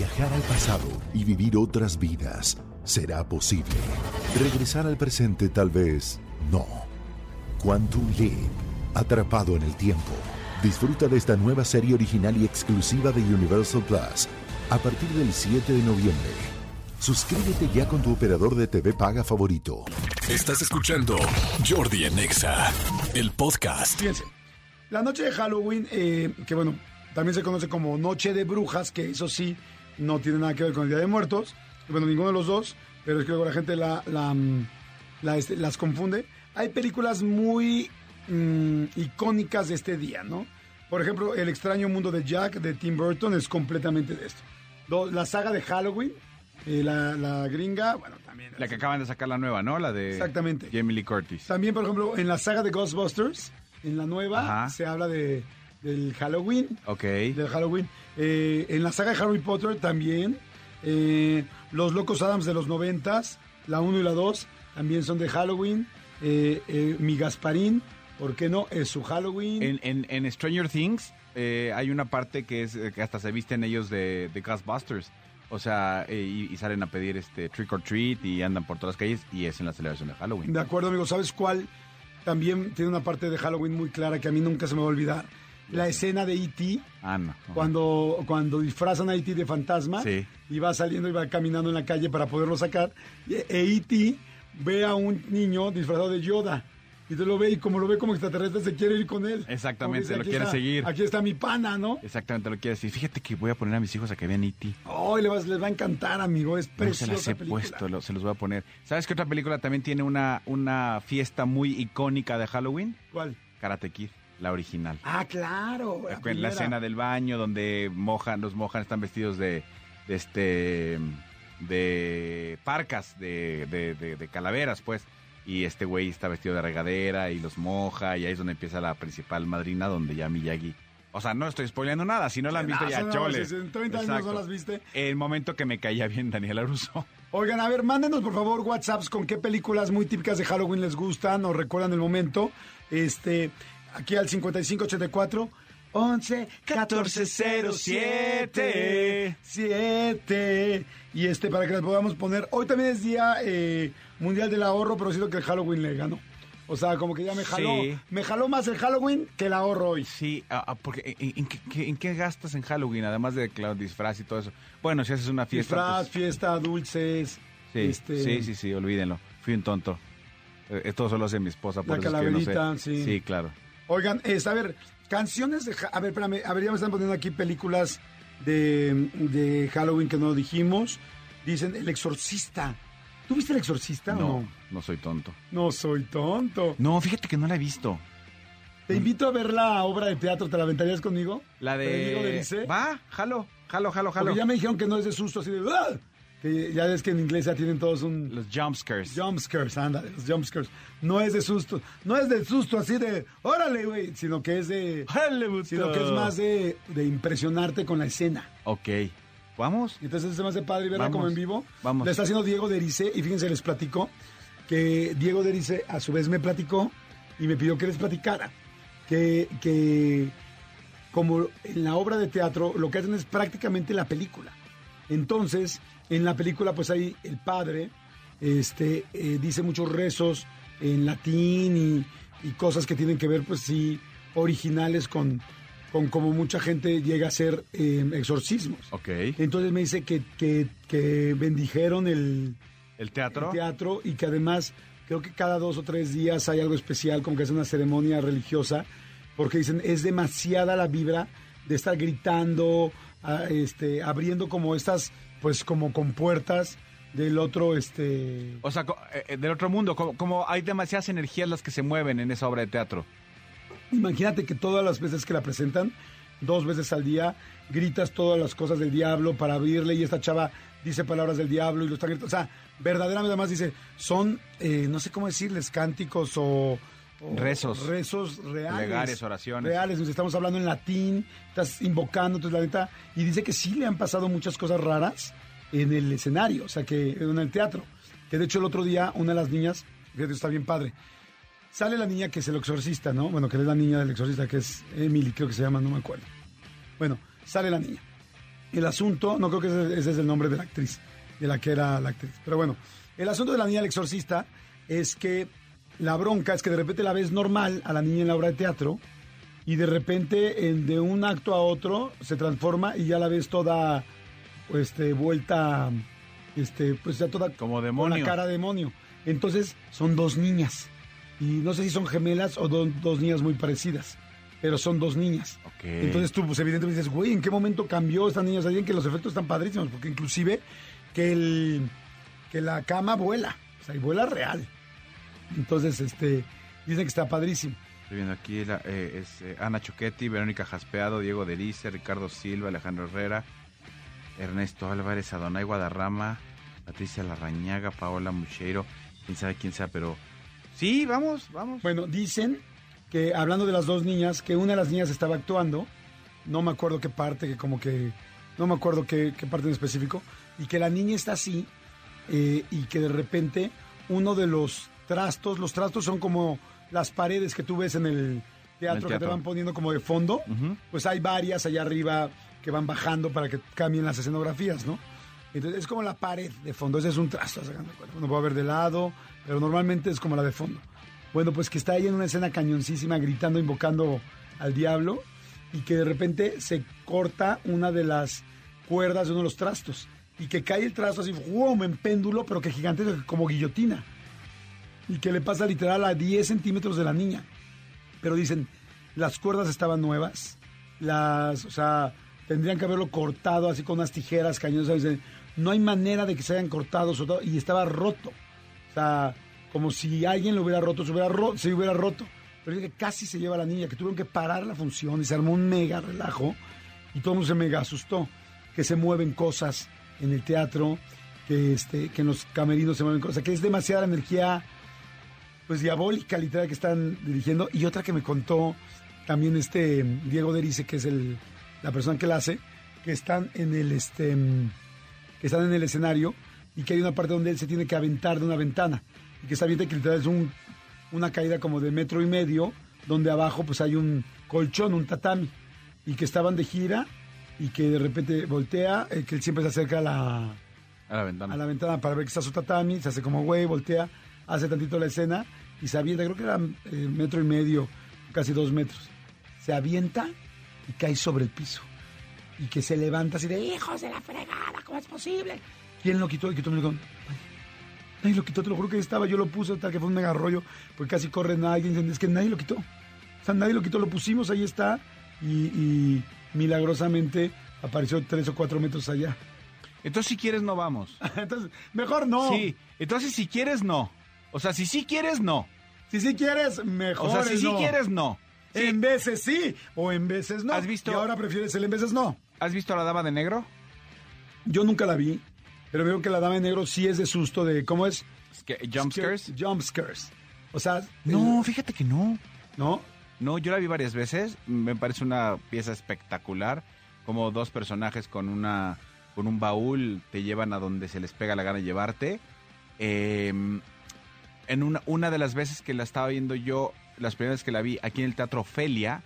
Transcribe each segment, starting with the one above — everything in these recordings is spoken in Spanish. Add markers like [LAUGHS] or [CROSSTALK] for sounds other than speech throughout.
Viajar al pasado y vivir otras vidas será posible. Regresar al presente tal vez no. Quantum Leap, atrapado en el tiempo. Disfruta de esta nueva serie original y exclusiva de Universal Plus a partir del 7 de noviembre. Suscríbete ya con tu operador de TV paga favorito. Estás escuchando Jordi Anexa, el podcast. Fíjense, la noche de Halloween, eh, que bueno, también se conoce como Noche de Brujas, que eso sí, no tiene nada que ver con el Día de Muertos. Bueno, ninguno de los dos, pero es que luego la gente la, la, mm, la, este, las confunde. Hay películas muy mm, icónicas de este día, ¿no? Por ejemplo, El extraño mundo de Jack de Tim Burton es completamente de esto. La saga de Halloween, eh, la, la gringa, bueno, también. La que acaban de sacar la nueva, ¿no? La de Exactamente. Jamie Lee Curtis. También, por ejemplo, en la saga de Ghostbusters, en la nueva, Ajá. se habla de, del Halloween. Ok. Del Halloween. Eh, en la saga de Harry Potter también. Eh, los Locos Adams de los noventas, la 1 y la 2, también son de Halloween. Eh, eh, mi Gasparín, ¿por qué no? Es su Halloween. En, en- en Stranger Things eh, hay una parte que es eh, que hasta se visten ellos de, de Ghostbusters. O sea, y, y salen a pedir este trick or treat y andan por todas las calles y es en la celebración de Halloween. De acuerdo, amigo. ¿Sabes cuál? También tiene una parte de Halloween muy clara que a mí nunca se me va a olvidar. La escena de E.T. Ah, no. Cuando, cuando disfrazan a E.T. de fantasma Sí. y va saliendo y va caminando en la calle para poderlo sacar, y e E.T. ve a un niño disfrazado de Yoda. Y te lo ve y como lo ve como extraterrestre se quiere ir con él. Exactamente, dice, lo "Aquí quiere está- seguir". Aquí está mi pana, ¿no? Exactamente lo que quiero decir. Fíjate que voy a poner a mis hijos a que vean E.T. Hoy les, va- les va a encantar, amigo. Es No se preciosa las he película. puesto, lo- se los voy a poner. ¿Sabes qué otra película también tiene una, una fiesta muy icónica de Halloween? ¿Cuál? Karate Kid, la original. Ah, claro. La, la primera. escena del baño donde mojan, los mojan están vestidos de, de este de parcas, de, de- de- de calaveras, pues. Y este güey está vestido de regadera y los moja, y ahí es donde empieza la principal madrina, donde ya Miyagi. O sea, no estoy spoileando nada, si no la han visto Ah, ya, no, chole. en 30 años no las viste. El momento que me caía bien Daniela Russo. [LAUGHS] Oigan, a ver, mándenos por favor WhatsApps con qué películas muy típicas de Halloween les gustan o recuerdan el momento. Este, aquí al 5584 11 14 07 7 y este para que les podamos poner. Hoy también es día eh, mundial del ahorro, pero siento que el Halloween le ganó. O sea, como que ya me jaló, Sí. me jaló más el Halloween que el ahorro hoy. Sí, ah, ah, porque ¿en, en qué, en qué gastas en Halloween? Además de, claro, disfraz y todo eso. Bueno, si haces una fiesta... Disfraz, pues, fiesta, dulces. Sí, este, sí, sí, sí, olvídenlo. Fui un tonto. Eh, Esto solo hace mi esposa, por La eso es que no sé. sí. Sí, claro. Oigan, es, a ver, canciones de... A ver, espérame, a ver, ya me están poniendo aquí películas de, de Halloween que no dijimos. Dicen El Exorcista. ¿Tú viste El Exorcista o No, no? no soy tonto. No soy tonto. No, fíjate que no la he visto. Te invito a ver la obra de teatro, ¿te la aventarías conmigo? La de... Derise. Va, jalo, jalo, jalo, jalo. Porque ya me dijeron que no es de susto, así de... ¡ah! Que ya ves que en inglés ya tienen todos un... Los jumpscares. Jumpscares, ándale, los jumpscares. No es de susto, no es de susto así de, órale, güey, sino que es de... Sino que es más de, de impresionarte con la escena. Ok. ¿Vamos? Entonces se me hace padre verla Vamos, como en vivo. vamos. La está haciendo Diego Derice y fíjense, les platico que Diego Derice a su vez me platicó y me pidió que les platicara que, que como en la obra de teatro lo que hacen es prácticamente la película. Entonces, en la película pues ahí el padre este, eh, dice muchos rezos en latín y, y cosas que tienen que ver pues sí originales con, con como mucha gente llega a hacer eh, exorcismos. Ok. Entonces me dice que, que, que bendijeron el, ¿El teatro? el teatro y que además creo que cada dos o tres días hay algo especial, como que es una ceremonia religiosa, porque dicen es demasiada la vibra de estar gritando, este, abriendo como estas, pues como con puertas del otro, este... O sea, eh, eh, del otro mundo, como, como hay demasiadas energías las que se mueven en esa obra de teatro. Imagínate que todas las veces que la presentan, dos veces al día, gritas todas las cosas del diablo para abrirle y esta chava dice palabras del diablo y lo está gritando. O sea, verdaderamente además dice, son, eh, no sé cómo decirles, cánticos o... Rezos. Rezos reales. Legales, oraciones. Reales, nos estamos hablando en latín, estás invocando, entonces la neta, y dice que sí le han pasado muchas cosas raras en el escenario, o sea, que en el teatro. Que de hecho el otro día una de las niñas, fíjate, está bien padre, Sale la niña que es el exorcista, ¿no? Bueno, que es la niña del exorcista, que es Emily, creo que se llama, no me acuerdo. Bueno, sale la niña. el asunto, no creo que ese, ese es el nombre de la actriz, de la que era la actriz. Pero bueno, el asunto de la niña del exorcista es que la bronca es que de repente la ves normal a la niña en la obra de teatro y de repente en- de un acto a otro se transforma y ya la ves toda este, vuelta, este, pues ya toda Como con demonio. la cara de demonio. Entonces son dos niñas y no sé si son gemelas o do- dos niñas muy parecidas, pero son dos niñas. Entonces tú, pues evidentemente dices, güey, ¿en qué momento cambió esta niña? O sea, que los efectos están padrísimos, porque inclusive que el que la cama vuela, o sea, y vuela real. Entonces, este, dicen que está padrísimo. Estoy viendo aquí, la, eh, es eh, Ana Choquetti, Verónica Jaspeado, Diego Derice, Ricardo Silva, Alejandro Herrera, Ernesto Álvarez, Adonai Guadarrama, Patricia Larrañaga, Paola Mucheiro, quién sabe quién sea, pero sí, vamos, vamos. Bueno, dicen que hablando de las dos niñas, que una de las niñas estaba actuando, no me acuerdo qué parte, que como que, no me acuerdo qué, qué parte en específico, y que la niña está así, eh, y que de repente uno de los trastos, los trastos son como las paredes que tú ves en el teatro, que te van poniendo como de fondo, pues hay varias allá arriba que van bajando para que cambien las escenografías, ¿no? Entonces es como la pared de fondo, ese es un trasto. Uno puede ver de lado, pero normalmente es como la de fondo. Bueno, pues que está ahí en una escena cañoncísima gritando, invocando al diablo y que de repente se corta una de las cuerdas de uno de los trastos y que cae el trasto así, ¡fum! en péndulo, pero que gigante como guillotina y que le pasa literal a 10 centímetros de la niña. Pero dicen, las cuerdas estaban nuevas, las, o sea, tendrían que haberlo cortado así con unas tijeras cañosas. Dicen, no hay manera de que se hayan cortado, y estaba roto. O sea, como si alguien lo hubiera roto, se hubiera, ro- se hubiera roto. Pero dice que casi se lleva la niña, que tuvieron que parar la función y se armó un mega relajo y todo el mundo se mega asustó. Que se mueven cosas en el teatro, que, este, que en los camerinos se mueven cosas, que es demasiada energía pues diabólica literal que están dirigiendo y otra que me contó también este Diego Derice que es el la persona que la hace que están en el este mm, que están en el escenario y que hay una parte donde él se tiene que aventar de una ventana y que está bien que literal es un, una caída como de metro y medio donde abajo pues hay un colchón un tatami y que estaban de gira y que de repente voltea eh, que él siempre se acerca a la A la ventana. a la ventana para ver que está su tatami, se hace como güey, voltea, hace tantito la escena y se avienta, creo que era eh, metro y medio, casi dos metros. Se avienta y cae sobre el piso. Y que se levanta así de hijos de la fregada, ¿cómo es posible? ¿Quién lo quitó? Y quitó dijo, "Nadie- lo quitó, te lo juro que ahí estaba, yo lo puse, tal que fue un mega rollo, porque casi corre nadie, dicen, es que nadie lo quitó. O sea, nadie lo quitó, lo pusimos, ahí está, y, y milagrosamente apareció tres o cuatro metros allá. Entonces, si quieres, no vamos. [LAUGHS] Entonces, mejor no. Sí, entonces si quieres, no. O sea, si sí quieres, no. Si sí quieres, mejor. O sea, si sí quieres, no. Sí. En veces sí, o en veces no. ¿Has visto- Y ahora prefieres el en veces no. ¿Has visto a la dama de negro? Yo nunca la vi, pero veo que la dama de negro sí es de susto de, ¿cómo es? Es que, jump scares. Jump scares. O sea, No, el- fíjate que no. ¿no? No, yo la vi varias veces. Me parece una pieza espectacular. Como dos personajes con una con un baúl te llevan a donde se les pega la gana de llevarte. Eh, en una, una de las veces que la estaba viendo yo, las primeras que la vi aquí en el Teatro Ofelia,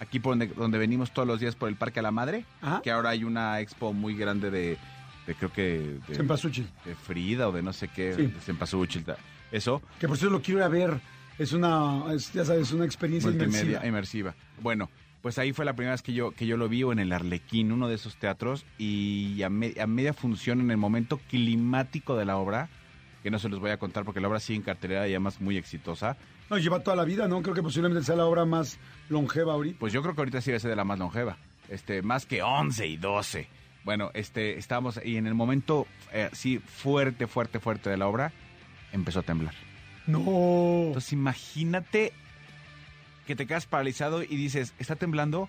aquí por donde, donde venimos todos los días por el Parque a la Madre, Ajá. que ahora hay una expo muy grande de, de creo que de, Cempasúchil. de Frida o de no sé qué, Sí. de Cempasúchil, eso. Que por cierto lo quiero ir a ver. Es una, es, ya sabes, una experiencia inmersiva. inmersiva. Bueno, pues ahí fue la primera vez que yo, que yo lo vi o en el Arlequín, uno de esos teatros, y a, me- a media función en el momento climático de la obra, que no se los voy a contar porque la obra sigue en cartelera y además muy exitosa, No, lleva toda la vida, ¿no? Creo que posiblemente sea la obra más longeva ahorita. pues yo creo que ahorita sí va a ser de la más longeva, este, más que 11 y 12. Bueno, este, estábamos y en el momento, eh, sí, fuerte, fuerte, fuerte de la obra, empezó a temblar. No. Entonces imagínate que te quedas paralizado y dices, está temblando,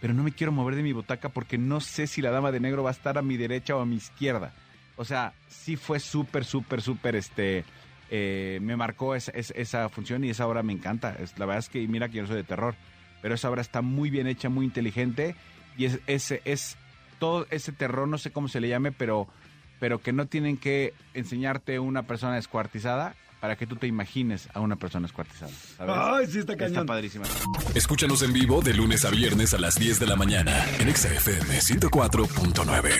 pero no me quiero mover de mi butaca porque no sé si la dama de negro va a estar a mi derecha o a mi izquierda. O sea, sí fue súper, súper, súper, este, eh, me marcó esa, esa- esa función y esa obra me encanta. Es, la verdad es que, mira que yo no soy de terror, pero esa obra está muy bien hecha, muy inteligente y es, es, es todo ese terror, no sé cómo se le llame, pero, pero que no tienen que enseñarte una persona descuartizada para que tú te imagines a una persona escuartizada. ¿sabes? Ay, sí está cañón. Está padrísima. Escúchanos en vivo de lunes a viernes a las 10 de la mañana en Exa FM 104.9.